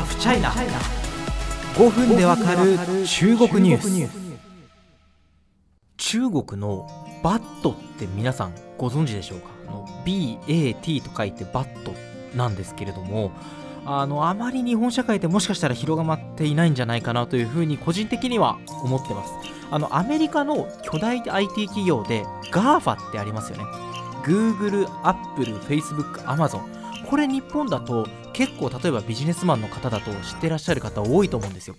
ハフチャイナ5分でわかる中国ニュース。中国のバットって皆さんご存知でしょうか？の BAT と書いてバットなんですけれどもあのあまり日本社会でもしかしたら広がまっていないんじゃないかなというふうに個人的には思ってます。あのアメリカの巨大 IT 企業で GAFA ってありますよね。Google、Apple、Facebook、Amazon これ日本だと結構例えばビジネスマンの方だと知ってらっしゃる方多いと思うんですよ。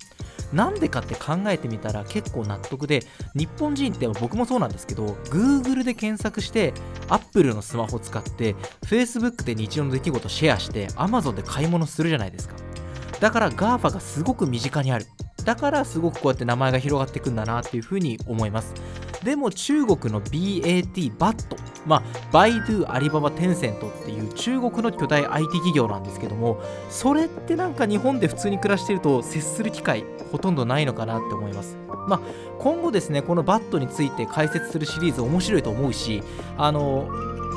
なんでかって考えてみたら結構納得で日本人って僕もそうなんですけど Google で検索して Apple のスマホ使って Facebook で日常の出来事シェアして Amazon で買い物するじゃないですか。だから GAFA がすごく身近にある。だからすごくこうやって名前が広がっていくんだなっていうふうに思います。でも中国の BAT バット。まあバイドゥアリババテンセントっていう中国の巨大 IT 企業なんですけどもそれってなんか日本で普通に暮らしてると接する機会ほとんどないのかなって思います。まあ今後ですねこのバットについて解説するシリーズ面白いと思うしあの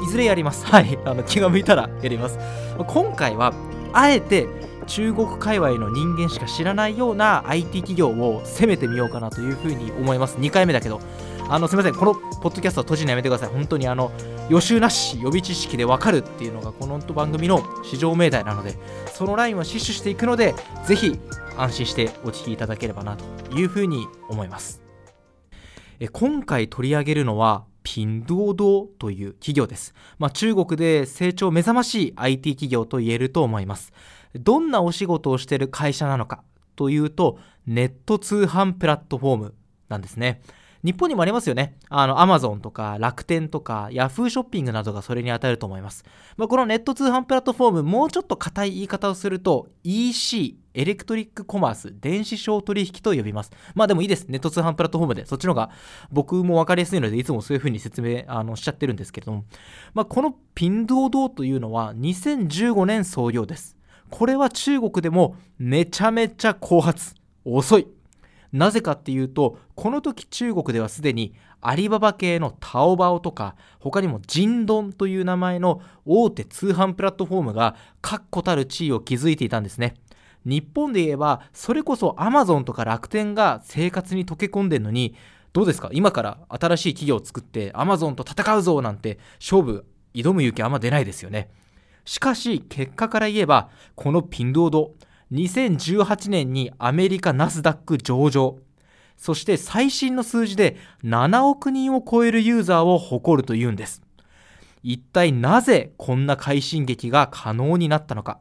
いずれやります。はい。あの気が向いたらやります。今回はあえて中国界隈の人間しか知らないような IT 企業を攻めてみようかなというふうに思います。2回目だけど。あのすみません。このポッドキャストは閉じるのやめてください。本当にあの予習なし予備知識でわかるっていうのがこの番組の市場命題なのでそのラインは死守していくのでぜひ安心してお聞きいただければなというふうに思います。え今回取り上げるのはピンドードという企業です、まあ、中国で成長目覚ましい IT 企業と言えると思います。どんなお仕事をしている会社なのかというとネット通販プラットフォームなんですね。日本にもありますよね。あの、アマゾンとか楽天とかヤフーショッピングなどがそれに当たると思います。まあ、このネット通販プラットフォーム、もうちょっと硬い言い方をすると EC、エレクトリックコマース、電子商取引と呼びます。まあでもいいです。ネット通販プラットフォームで。そっちの方が僕も分かりやすいので、いつもそういう風に説明あのしちゃってるんですけども。まあ、このピンドードーというのは2015年創業です。これは中国でもめちゃめちゃ後発。遅い。なぜかっていうとこの時中国ではすでにアリババ系のタオバオとか他にもジンドンという名前の大手通販プラットフォームが確固たる地位を築いていたんですね。日本で言えばそれこそアマゾンとか楽天が生活に溶け込んでるのにどうですか今から新しい企業を作ってアマゾンと戦うぞなんて勝負挑む勇気あんま出ないですよね。しかし結果から言えばこのピンドード2018年にアメリカナスダック上場。そして最新の数字で7億人を超えるユーザーを誇るというんです。一体なぜこんな快進撃が可能になったのか。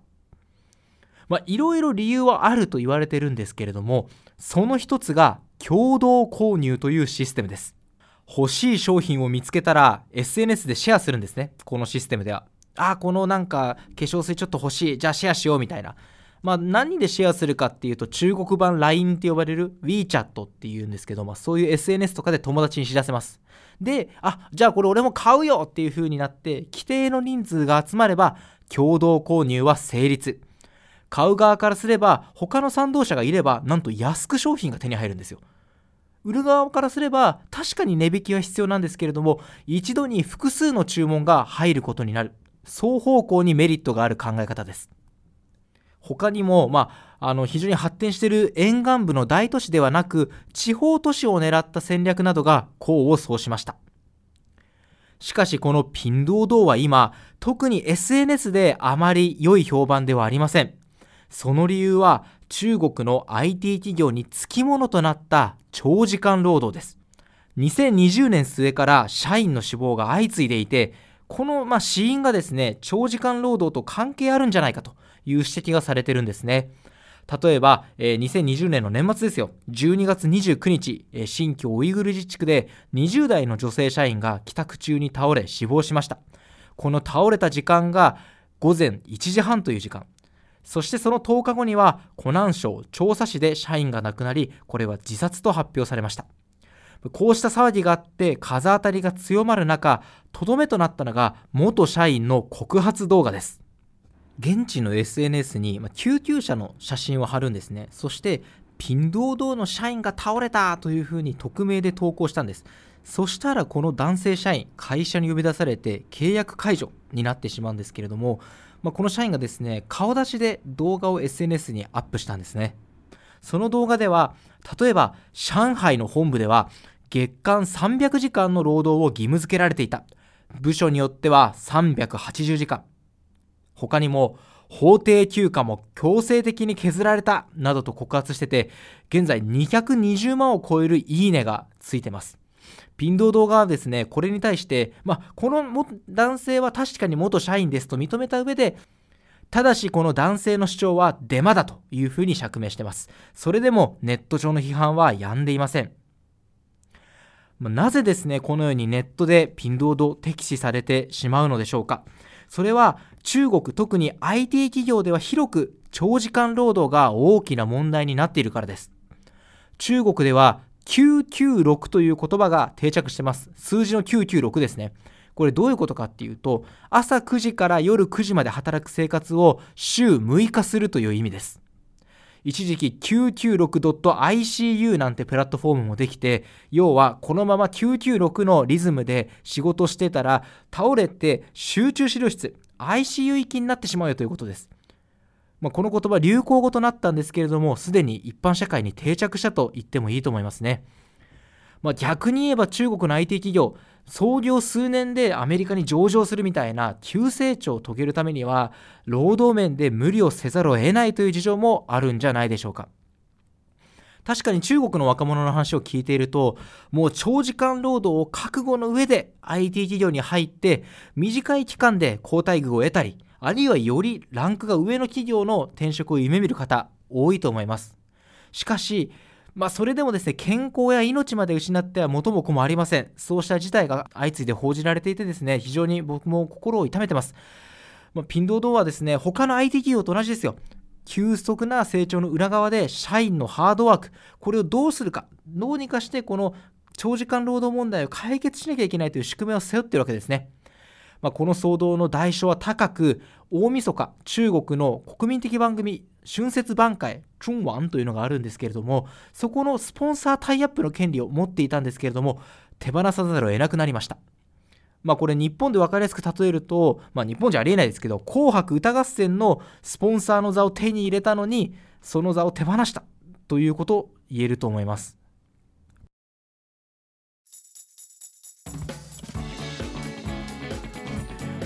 まあいろいろ理由はあると言われてるんですけれどもその一つが共同購入というシステムです。欲しい商品を見つけたら SNS でシェアするんですね。このシステムでは。あこのなんか化粧水ちょっと欲しい。じゃあシェアしようみたいな。まあ、何でシェアするかっていうと中国版 LINE って呼ばれる WeChat っていうんですけど、まあ、そういう SNS とかで友達に知らせます。で、あ、じゃあこれ俺も買うよっていう風になって、規定の人数が集まれば共同購入は成立。買う側からすれば他の賛同者がいればなんと安く商品が手に入るんですよ。売る側からすれば確かに値引きは必要なんですけれども一度に複数の注文が入ることになる双方向にメリットがある考え方です他にも、まあ、あの非常に発展している沿岸部の大都市ではなく地方都市を狙った戦略などが功を奏しました。しかしこのピンドードは今特に SNS であまり良い評判ではありません。その理由は中国の IT 企業につきものとなった長時間労働です。2020年末から社員の死亡が相次いでいてこのまあ死因がですね長時間労働と関係あるんじゃないかと。いう指摘がされてるんですね。例えば、えー、2020年の年末ですよ。12月29日、えー、新疆ウイグル自治区で20代の女性社員が帰宅中に倒れ死亡しました。この倒れた時間が午前1時半という時間。そしてその10日後には湖南省調査市で社員が亡くなり、これは自殺と発表されました。こうした騒ぎがあって風当たりが強まる中、とどめとなったのが元社員の告発動画です。現地の SNS に救急車の写真を貼るんですね。そしてピンドードーの社員が倒れたというふうに匿名で投稿したんです。そしたらこの男性社員会社に呼び出されて契約解除になってしまうんですけれども、まあ、この社員がですね顔出しで動画を SNS にアップしたんですね。その動画では例えば上海の本部では月間300時間の労働を義務付けられていた。部署によっては380時間。他にも法定休暇も強制的に削られたなどと告発してて現在220万を超えるいいねがついてます。ピンドー動画はですねこれに対して、ま、この男性は確かに元社員ですと認めた上でただしこの男性の主張はデマだというふうに釈明してます。それでもネット上の批判は止んでいません。なぜですねこのようにネットでピンドード敵視されてしまうのでしょうか。それは中国特に IT 企業では広く長時間労働が大きな問題になっているからです。中国では996という言葉が定着してます。数字の996ですね。これどういうことかっていうと朝9時から夜9時まで働く生活を週6日するという意味です。一時期 996.icu なんてプラットフォームもできて要はこのまま996のリズムで仕事してたら倒れて集中治療室 ICU 行きになってしまうよということです。まあ、この言葉流行語となったんですけれどもすでに一般社会に定着したと言ってもいいと思いますね、まあ、逆に言えば中国の IT 企業創業数年でアメリカに上場するみたいな急成長を遂げるためには労働面で無理をせざるを得ないという事情もあるんじゃないでしょうか。確かに中国の若者の話を聞いているともう長時間労働を覚悟の上で IT 企業に入って短い期間で好待遇を得たりあるいはよりランクが上の企業の転職を夢見る方多いと思います。しかしまあ、それでもですね健康や命まで失っては元も子もありません。そうした事態が相次いで報じられていてですね非常に僕も心を痛めてます、まあ、ピンドードはですね他の IT 企業と同じですよ。急速な成長の裏側で社員のハードワークこれをどうするか。どうにかしてこの長時間労働問題を解決しなきゃいけないという宿命を背負っているわけですね。まあ、この騒動の代償は高く大晦日中国の国民的番組春節挽回チュンワンというのがあるんですけれどもそこのスポンサータイアップの権利を持っていたんですけれども手放さざるを得なくなりました。まあこれ日本で分かりやすく例えると、まあ、日本じゃありえないですけど「紅白歌合戦」のスポンサーの座を手に入れたのにその座を手放したということを言えると思います。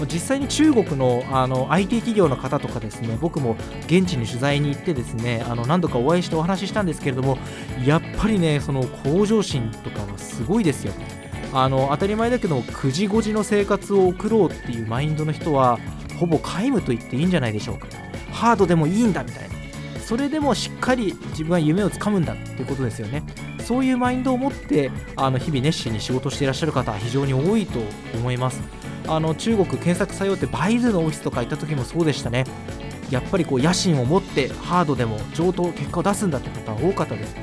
実際に中国のあの IT 企業の方とかですね僕も現地に取材に行ってですねあの何度かお会いしてお話ししたんですけれどもやっぱりねその向上心とかはすごいですよ。あの当たり前だけど9時5時の生活を送ろうっていうマインドの人はほぼ皆無と言っていいんじゃないでしょうか。ハードでもいいんだみたいな。それでもしっかり自分は夢をつかむんだっていうことですよね。そういうマインドを持ってあの日々熱心に仕事していらっしゃる方は非常に多いと思います。あの中国検索採用ってバイズのオフィスとか行った時もそうでしたね。やっぱりこう野心を持ってハードでも上等結果を出すんだって方は多かったです。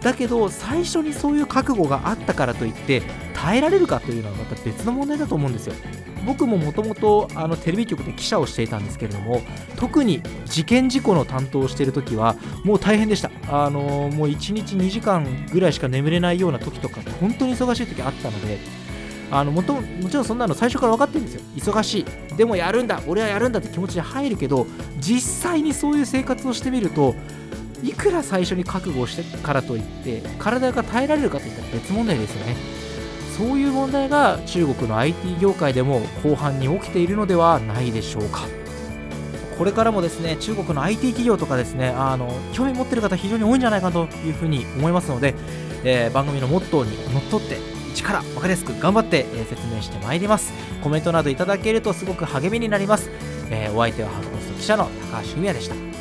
だけど最初にそういう覚悟があったからといって耐えられるかというのはまた別の問題だと思うんですよ。僕ももともとテレビ局で記者をしていたんですけれども特に事件事故の担当をしている時はもう大変でした。あのもう1日2時間ぐらいしか眠れないような時とか本当に忙しい時あったのであのもともちろんそんなの最初から分かってるんですよ。忙しい。でもやるんだ。俺はやるんだって気持ちで入るけど実際にそういう生活をしてみるといくら最初に覚悟してからといって体が耐えられるかといったら別問題ですよね。そういう問題が中国の IT 業界でも後半に起きているのではないでしょうか。これからもですね中国の IT 企業とかですねあの興味持ってる方非常に多いんじゃないかというふうに思いますので、えー、番組のモットーにのっとって一から分かりやすく頑張って、え説明してまいります。コメントなどいただけるとすごく励みになります、えー、お相手はハードポスト記者の高橋文也でした。